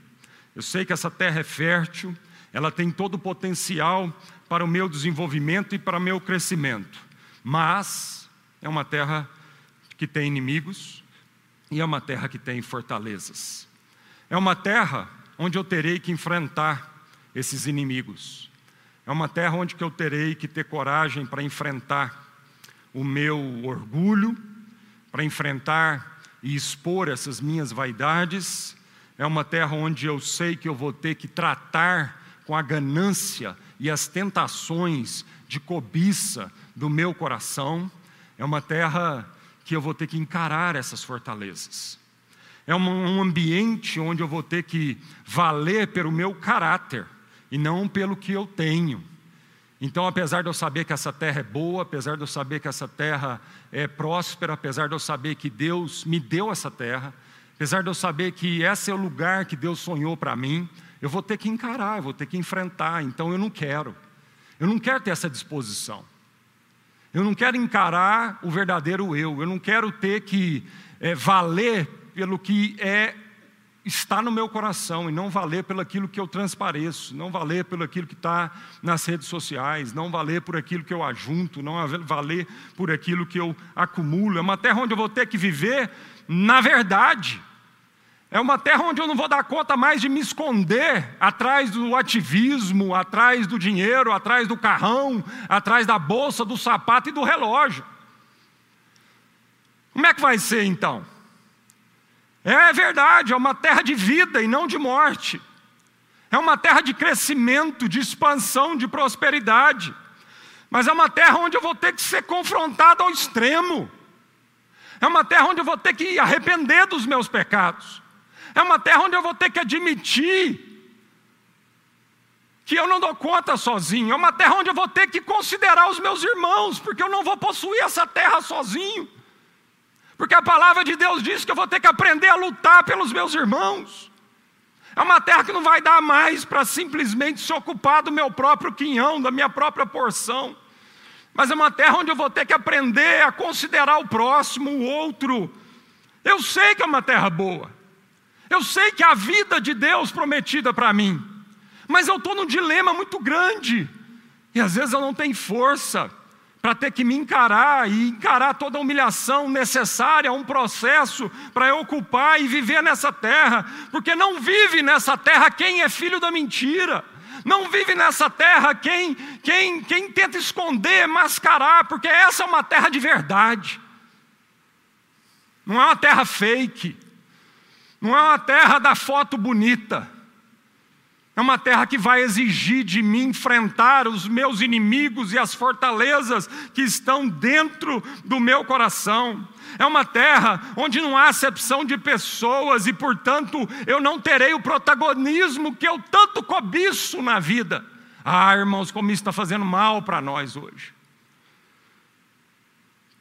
Eu sei que essa terra é fértil, ela tem todo o potencial para o meu desenvolvimento e para o meu crescimento. Mas é uma terra que tem inimigos e é uma terra que tem fortalezas. É uma terra onde eu terei que enfrentar esses inimigos. É uma terra onde eu terei que ter coragem para enfrentar o meu orgulho, para enfrentar e expor essas minhas vaidades, é uma terra onde eu sei que eu vou ter que tratar com a ganância e as tentações de cobiça do meu coração, é uma terra que eu vou ter que encarar essas fortalezas. É um ambiente onde eu vou ter que valer pelo meu caráter e não pelo que eu tenho. Então, apesar de eu saber que essa terra é boa, apesar de eu saber que essa terra é próspera, apesar de eu saber que Deus me deu essa terra, apesar de eu saber que esse é o lugar que Deus sonhou para mim, eu vou ter que encarar, eu vou ter que enfrentar. Então, eu não quero. Eu não quero ter essa disposição. Eu não quero encarar o verdadeiro eu. Eu não quero ter que é, valer pelo que é está no meu coração e não valer pelo aquilo que eu transpareço, não valer pelo aquilo que está nas redes sociais, não valer por aquilo que eu ajunto, não valer por aquilo que eu acumulo. É uma terra onde eu vou ter que viver na verdade. É uma terra onde eu não vou dar conta mais de me esconder atrás do ativismo, atrás do dinheiro, atrás do carrão, atrás da bolsa, do sapato e do relógio. Como é que vai ser então? É verdade, é uma terra de vida e não de morte. É uma terra de crescimento, de expansão, de prosperidade. Mas é uma terra onde eu vou ter que ser confrontado ao extremo. É uma terra onde eu vou ter que arrepender dos meus pecados. É uma terra onde eu vou ter que admitir que eu não dou conta sozinho. É uma terra onde eu vou ter que considerar os meus irmãos, porque eu não vou possuir essa terra sozinho. Porque a palavra de Deus diz que eu vou ter que aprender a lutar pelos meus irmãos. É uma terra que não vai dar mais para simplesmente se ocupar do meu próprio quinhão, da minha própria porção. Mas é uma terra onde eu vou ter que aprender a considerar o próximo, o outro. Eu sei que é uma terra boa. Eu sei que a vida de Deus prometida para mim, mas eu estou num dilema muito grande, e às vezes eu não tenho força para ter que me encarar e encarar toda a humilhação necessária, um processo para eu ocupar e viver nessa terra, porque não vive nessa terra quem é filho da mentira. Não vive nessa terra quem, quem, quem tenta esconder, mascarar, porque essa é uma terra de verdade. Não é uma terra fake. Não é uma terra da foto bonita. É uma terra que vai exigir de mim enfrentar os meus inimigos e as fortalezas que estão dentro do meu coração. É uma terra onde não há acepção de pessoas e, portanto, eu não terei o protagonismo que eu tanto cobiço na vida. Ah, irmãos, como isso está fazendo mal para nós hoje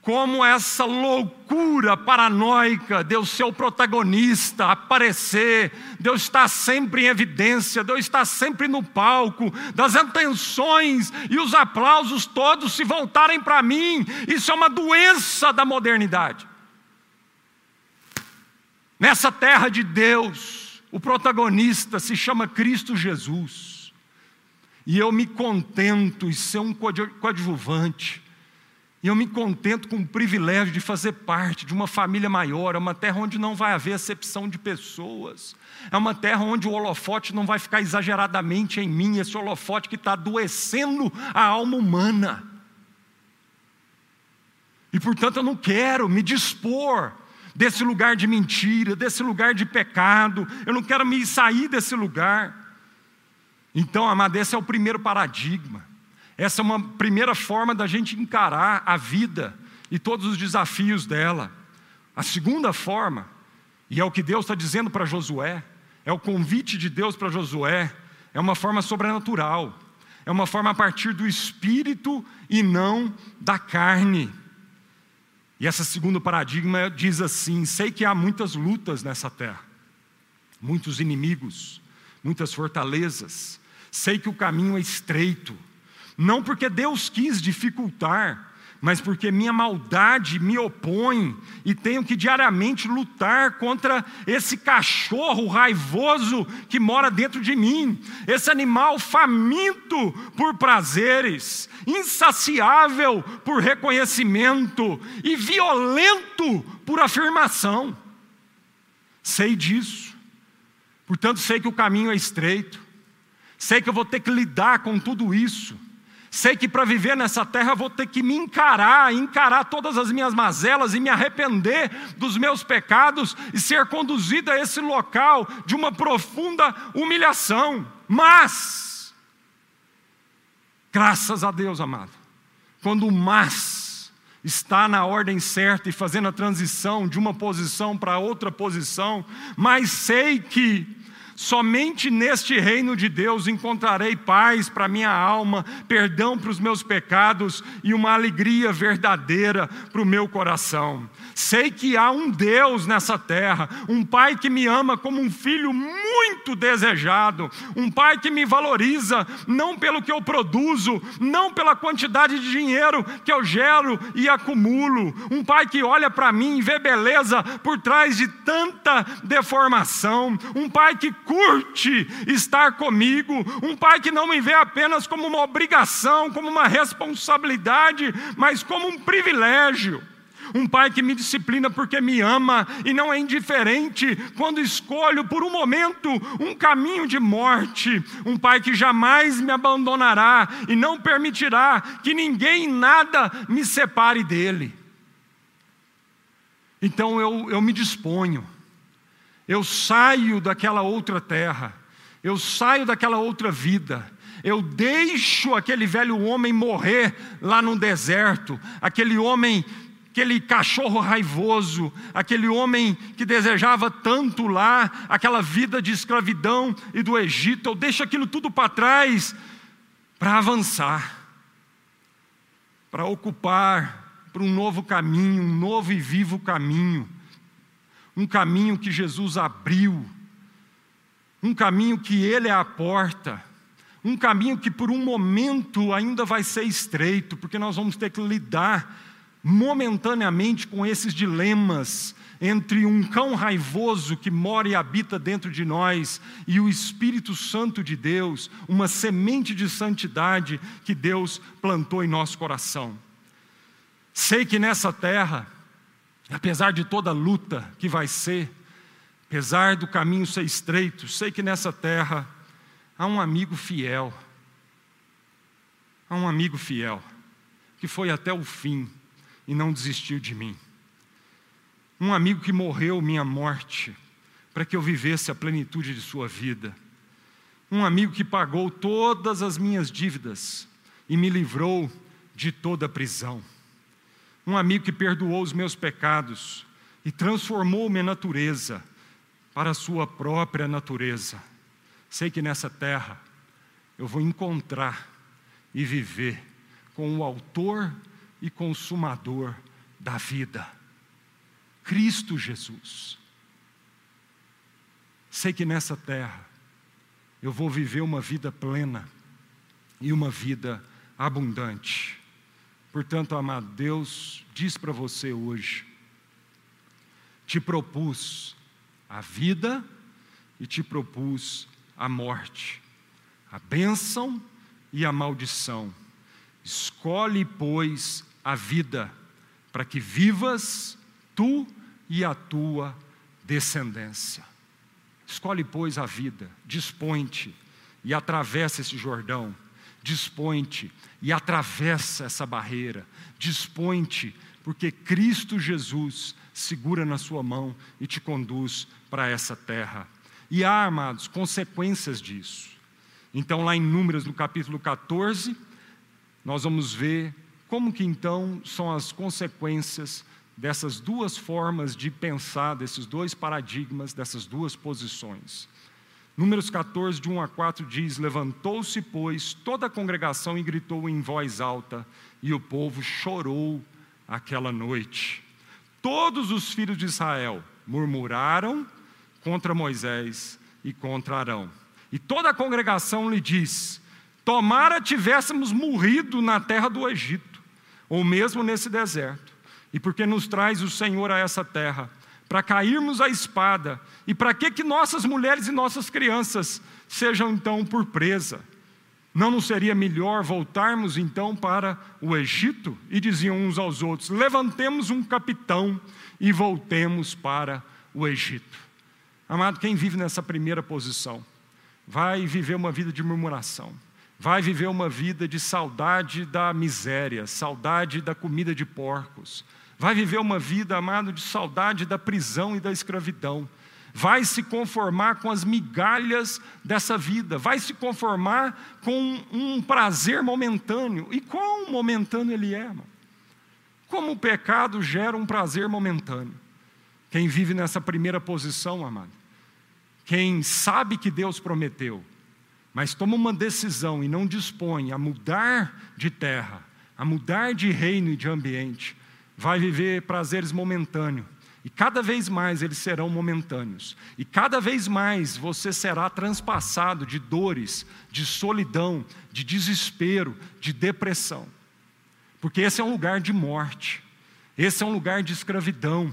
como essa loucura paranoica, Deus ser o protagonista, aparecer, Deus está sempre em evidência, Deus está sempre no palco, das atenções e os aplausos todos se voltarem para mim, isso é uma doença da modernidade. Nessa terra de Deus, o protagonista se chama Cristo Jesus, e eu me contento em ser um coadjuvante, e eu me contento com o privilégio de fazer parte de uma família maior, é uma terra onde não vai haver acepção de pessoas, é uma terra onde o holofote não vai ficar exageradamente em mim, esse holofote que está adoecendo a alma humana. E portanto eu não quero me dispor desse lugar de mentira, desse lugar de pecado, eu não quero me sair desse lugar. Então, amado, esse é o primeiro paradigma. Essa é uma primeira forma da gente encarar a vida e todos os desafios dela. A segunda forma, e é o que Deus está dizendo para Josué, é o convite de Deus para Josué, é uma forma sobrenatural, é uma forma a partir do espírito e não da carne. E essa segundo paradigma diz assim: sei que há muitas lutas nessa terra, muitos inimigos, muitas fortalezas, sei que o caminho é estreito, não porque Deus quis dificultar, mas porque minha maldade me opõe e tenho que diariamente lutar contra esse cachorro raivoso que mora dentro de mim, esse animal faminto por prazeres, insaciável por reconhecimento e violento por afirmação. Sei disso, portanto, sei que o caminho é estreito, sei que eu vou ter que lidar com tudo isso Sei que para viver nessa terra vou ter que me encarar, encarar todas as minhas mazelas e me arrepender dos meus pecados e ser conduzido a esse local de uma profunda humilhação. Mas, graças a Deus, amado, quando o mas está na ordem certa e fazendo a transição de uma posição para outra posição, mas sei que Somente neste reino de Deus encontrarei paz para minha alma, perdão para os meus pecados e uma alegria verdadeira para o meu coração. Sei que há um Deus nessa terra, um Pai que me ama como um filho muito desejado, um Pai que me valoriza não pelo que eu produzo, não pela quantidade de dinheiro que eu gero e acumulo, um Pai que olha para mim e vê beleza por trás de tanta deformação, um Pai que curte estar comigo, um pai que não me vê apenas como uma obrigação, como uma responsabilidade, mas como um privilégio. Um pai que me disciplina porque me ama e não é indiferente quando escolho por um momento um caminho de morte. Um pai que jamais me abandonará e não permitirá que ninguém nada me separe dele. Então eu, eu me disponho eu saio daquela outra terra, eu saio daquela outra vida, eu deixo aquele velho homem morrer lá no deserto, aquele homem, aquele cachorro raivoso, aquele homem que desejava tanto lá, aquela vida de escravidão e do Egito, eu deixo aquilo tudo para trás para avançar, para ocupar para um novo caminho, um novo e vivo caminho um caminho que Jesus abriu, um caminho que Ele é a porta, um caminho que por um momento ainda vai ser estreito, porque nós vamos ter que lidar momentaneamente com esses dilemas entre um cão raivoso que mora e habita dentro de nós e o Espírito Santo de Deus, uma semente de santidade que Deus plantou em nosso coração. Sei que nessa terra, apesar de toda luta que vai ser, apesar do caminho ser estreito, sei que nessa terra há um amigo fiel, há um amigo fiel, que foi até o fim e não desistiu de mim. Um amigo que morreu minha morte, para que eu vivesse a plenitude de sua vida. Um amigo que pagou todas as minhas dívidas e me livrou de toda a prisão um amigo que perdoou os meus pecados e transformou minha natureza para a sua própria natureza. Sei que nessa terra eu vou encontrar e viver com o Autor e Consumador da vida, Cristo Jesus. Sei que nessa terra eu vou viver uma vida plena e uma vida abundante. Portanto, amado, Deus diz para você hoje: te propus a vida e te propus a morte, a bênção e a maldição. Escolhe, pois, a vida, para que vivas tu e a tua descendência. Escolhe, pois, a vida, dispõe-te e atravessa esse Jordão dispõe-te e atravessa essa barreira, dispõe-te, porque Cristo Jesus segura na sua mão e te conduz para essa terra. E há, amados, consequências disso. Então, lá em Números, no capítulo 14, nós vamos ver como que então são as consequências dessas duas formas de pensar, desses dois paradigmas, dessas duas posições. Números 14, de 1 a 4 diz: Levantou-se, pois, toda a congregação e gritou em voz alta, e o povo chorou aquela noite. Todos os filhos de Israel murmuraram contra Moisés e contra Arão. E toda a congregação lhe disse: Tomara tivéssemos morrido na terra do Egito, ou mesmo nesse deserto, e porque nos traz o Senhor a essa terra para cairmos à espada, e para que que nossas mulheres e nossas crianças sejam então por presa? Não nos seria melhor voltarmos então para o Egito? E diziam uns aos outros: levantemos um capitão e voltemos para o Egito. Amado, quem vive nessa primeira posição vai viver uma vida de murmuração, vai viver uma vida de saudade da miséria, saudade da comida de porcos, vai viver uma vida, amado, de saudade da prisão e da escravidão, vai se conformar com as migalhas dessa vida, vai se conformar com um prazer momentâneo. E quão momentâneo ele é, irmão? Como o pecado gera um prazer momentâneo. Quem vive nessa primeira posição, amado, quem sabe que Deus prometeu, mas toma uma decisão e não dispõe a mudar de terra, a mudar de reino e de ambiente, vai viver prazeres momentâneos. E cada vez mais eles serão momentâneos. E cada vez mais você será transpassado de dores, de solidão, de desespero, de depressão. Porque esse é um lugar de morte, esse é um lugar de escravidão,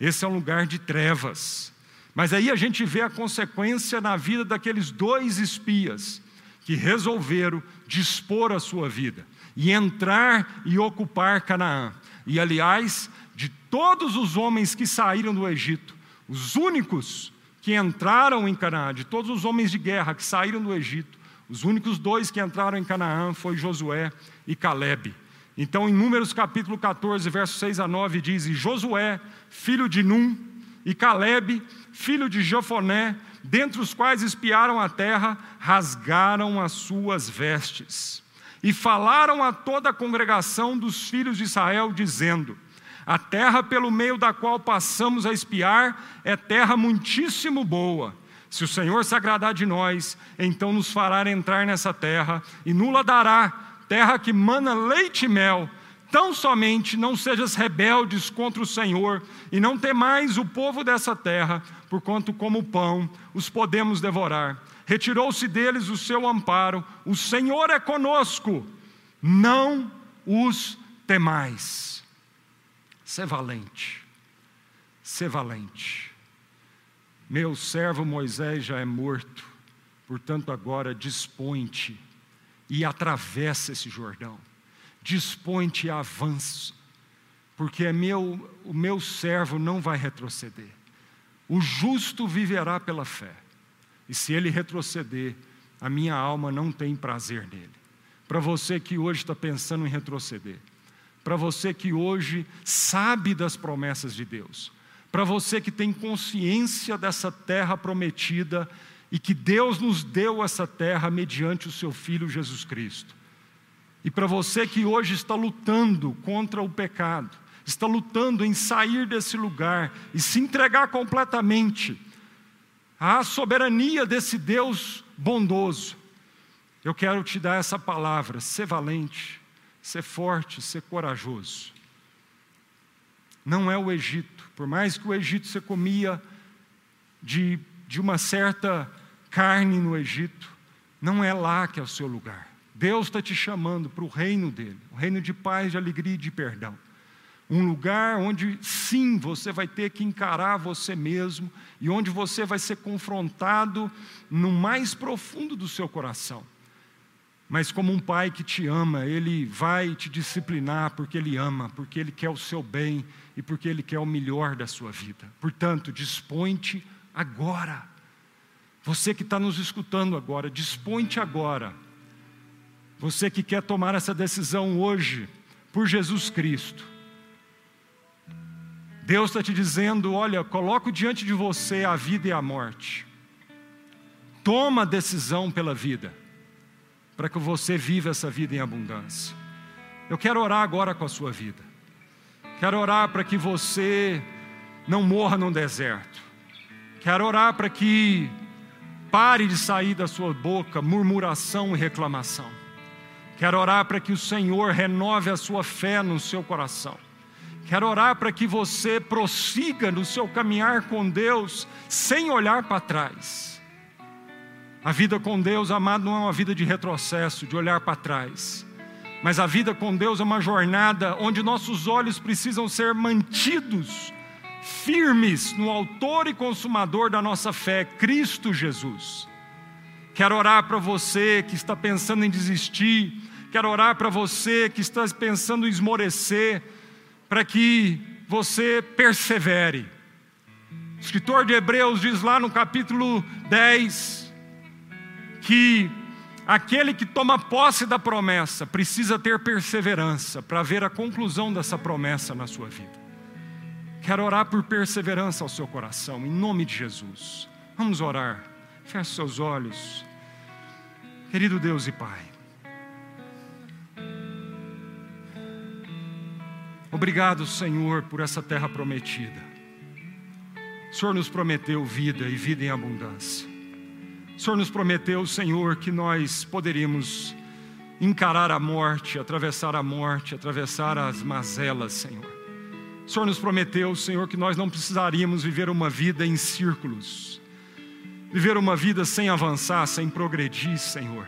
esse é um lugar de trevas. Mas aí a gente vê a consequência na vida daqueles dois espias que resolveram dispor a sua vida e entrar e ocupar Canaã. E aliás, de todos os homens que saíram do Egito, os únicos que entraram em Canaã, de todos os homens de guerra que saíram do Egito, os únicos dois que entraram em Canaã foi Josué e Caleb. Então, em Números capítulo 14, versos 6 a 9, diz: E Josué, filho de Num, e Caleb, filho de Jofoné, dentre os quais espiaram a terra, rasgaram as suas vestes. E falaram a toda a congregação dos filhos de Israel, dizendo: A terra pelo meio da qual passamos a espiar é terra muitíssimo boa. Se o Senhor se agradar de nós, então nos fará entrar nessa terra e nula dará, terra que mana leite e mel Tão somente não sejas rebeldes contra o Senhor e não temais o povo dessa terra, porquanto como pão os podemos devorar. Retirou-se deles o seu amparo, o Senhor é conosco, não os temais. Ser valente, ser valente. Meu servo Moisés já é morto, portanto agora dispõe-te e atravessa esse Jordão dispõe-te a avanço, porque é meu, o meu servo não vai retroceder. O justo viverá pela fé, e se ele retroceder, a minha alma não tem prazer nele. Para você que hoje está pensando em retroceder, para você que hoje sabe das promessas de Deus, para você que tem consciência dessa terra prometida e que Deus nos deu essa terra mediante o seu Filho Jesus Cristo. E para você que hoje está lutando contra o pecado, está lutando em sair desse lugar e se entregar completamente à soberania desse Deus bondoso, eu quero te dar essa palavra: ser valente, ser forte, ser corajoso. Não é o Egito, por mais que o Egito você comia de, de uma certa carne no Egito, não é lá que é o seu lugar. Deus está te chamando para o reino dele, o reino de paz, de alegria e de perdão. Um lugar onde sim você vai ter que encarar você mesmo e onde você vai ser confrontado no mais profundo do seu coração. Mas como um pai que te ama, ele vai te disciplinar porque ele ama, porque ele quer o seu bem e porque ele quer o melhor da sua vida. Portanto, dispõe-te agora. Você que está nos escutando agora, dispõe-te agora você que quer tomar essa decisão hoje, por Jesus Cristo. Deus está te dizendo: olha, coloco diante de você a vida e a morte. Toma decisão pela vida, para que você viva essa vida em abundância. Eu quero orar agora com a sua vida. Quero orar para que você não morra num deserto. Quero orar para que pare de sair da sua boca murmuração e reclamação. Quero orar para que o Senhor renove a sua fé no seu coração. Quero orar para que você prossiga no seu caminhar com Deus sem olhar para trás. A vida com Deus, amado, não é uma vida de retrocesso, de olhar para trás. Mas a vida com Deus é uma jornada onde nossos olhos precisam ser mantidos firmes no Autor e Consumador da nossa fé, Cristo Jesus. Quero orar para você que está pensando em desistir, Quero orar para você que está pensando em esmorecer, para que você persevere. O escritor de Hebreus diz lá no capítulo 10 que aquele que toma posse da promessa precisa ter perseverança para ver a conclusão dessa promessa na sua vida. Quero orar por perseverança ao seu coração, em nome de Jesus. Vamos orar. Feche seus olhos. Querido Deus e Pai, obrigado, Senhor, por essa terra prometida. O Senhor nos prometeu vida e vida em abundância. O Senhor nos prometeu, Senhor, que nós poderíamos encarar a morte, atravessar a morte, atravessar as mazelas, Senhor. O Senhor nos prometeu, Senhor, que nós não precisaríamos viver uma vida em círculos, viver uma vida sem avançar, sem progredir, Senhor.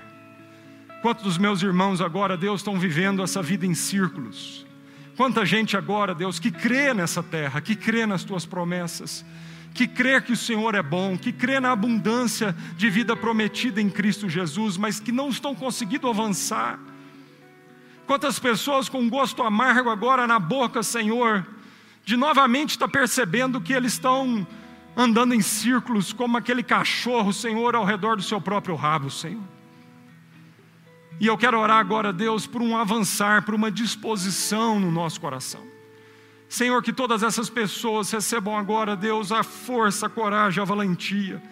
Quantos dos meus irmãos agora, Deus, estão vivendo essa vida em círculos? Quanta gente agora, Deus, que crê nessa terra, que crê nas tuas promessas, que crê que o Senhor é bom, que crê na abundância de vida prometida em Cristo Jesus, mas que não estão conseguindo avançar. Quantas pessoas com gosto amargo agora na boca, Senhor, de novamente estar tá percebendo que eles estão andando em círculos como aquele cachorro, Senhor, ao redor do seu próprio rabo, Senhor. E eu quero orar agora, Deus, por um avançar, por uma disposição no nosso coração. Senhor, que todas essas pessoas recebam agora, Deus, a força, a coragem, a valentia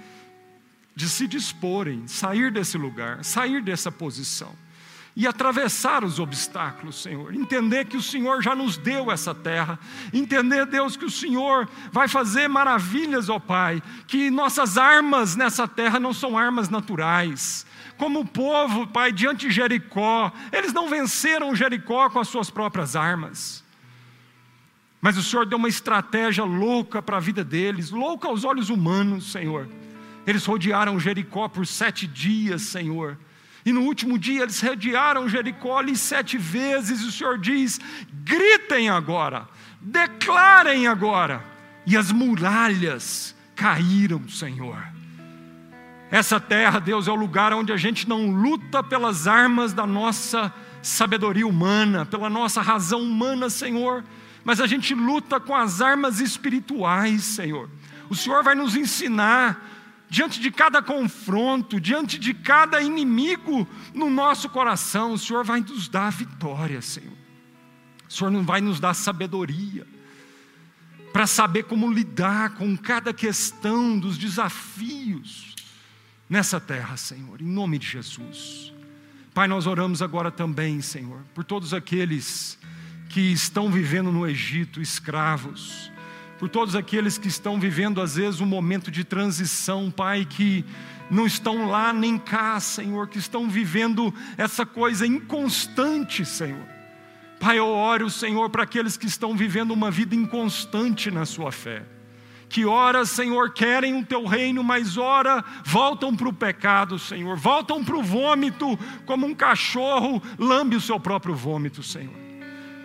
de se disporem, sair desse lugar, sair dessa posição e atravessar os obstáculos, Senhor. Entender que o Senhor já nos deu essa terra. Entender, Deus, que o Senhor vai fazer maravilhas, ó Pai. Que nossas armas nessa terra não são armas naturais. Como o povo, Pai, diante de Jericó, eles não venceram Jericó com as suas próprias armas. Mas o Senhor deu uma estratégia louca para a vida deles, louca aos olhos humanos, Senhor. Eles rodearam Jericó por sete dias, Senhor. E no último dia eles rodearam Jericó ali sete vezes. E o Senhor diz: gritem agora, declarem agora. E as muralhas caíram, Senhor. Essa terra, Deus, é o lugar onde a gente não luta pelas armas da nossa sabedoria humana, pela nossa razão humana, Senhor mas a gente luta com as armas espirituais, Senhor. O Senhor vai nos ensinar, diante de cada confronto, diante de cada inimigo no nosso coração, o Senhor vai nos dar vitória, Senhor. O Senhor não vai nos dar sabedoria para saber como lidar com cada questão dos desafios nessa terra, Senhor, em nome de Jesus. Pai, nós oramos agora também, Senhor, por todos aqueles que estão vivendo no Egito, escravos, por todos aqueles que estão vivendo, às vezes, um momento de transição, Pai, que não estão lá nem cá, Senhor, que estão vivendo essa coisa inconstante, Senhor. Pai, eu oro, Senhor, para aqueles que estão vivendo uma vida inconstante na sua fé. Que ora, Senhor, querem o teu reino, mas ora voltam para o pecado, Senhor, voltam para o vômito, como um cachorro lambe o seu próprio vômito, Senhor.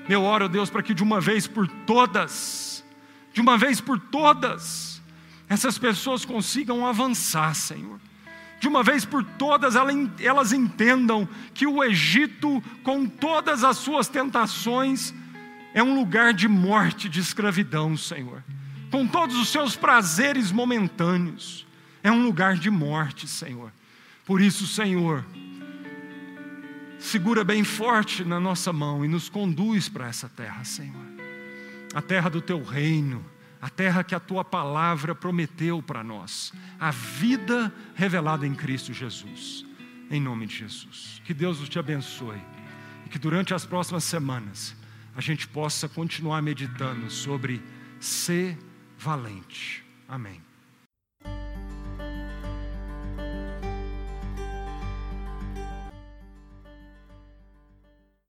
Eu oro, Deus, para que de uma vez por todas, de uma vez por todas, essas pessoas consigam avançar, Senhor. De uma vez por todas elas entendam que o Egito, com todas as suas tentações, é um lugar de morte, de escravidão, Senhor. Com todos os seus prazeres momentâneos, é um lugar de morte, Senhor. Por isso, Senhor, segura bem forte na nossa mão e nos conduz para essa terra, Senhor. A terra do teu reino, a terra que a tua palavra prometeu para nós, a vida revelada em Cristo Jesus. Em nome de Jesus. Que Deus te abençoe e que durante as próximas semanas a gente possa continuar meditando sobre ser valente. Amém.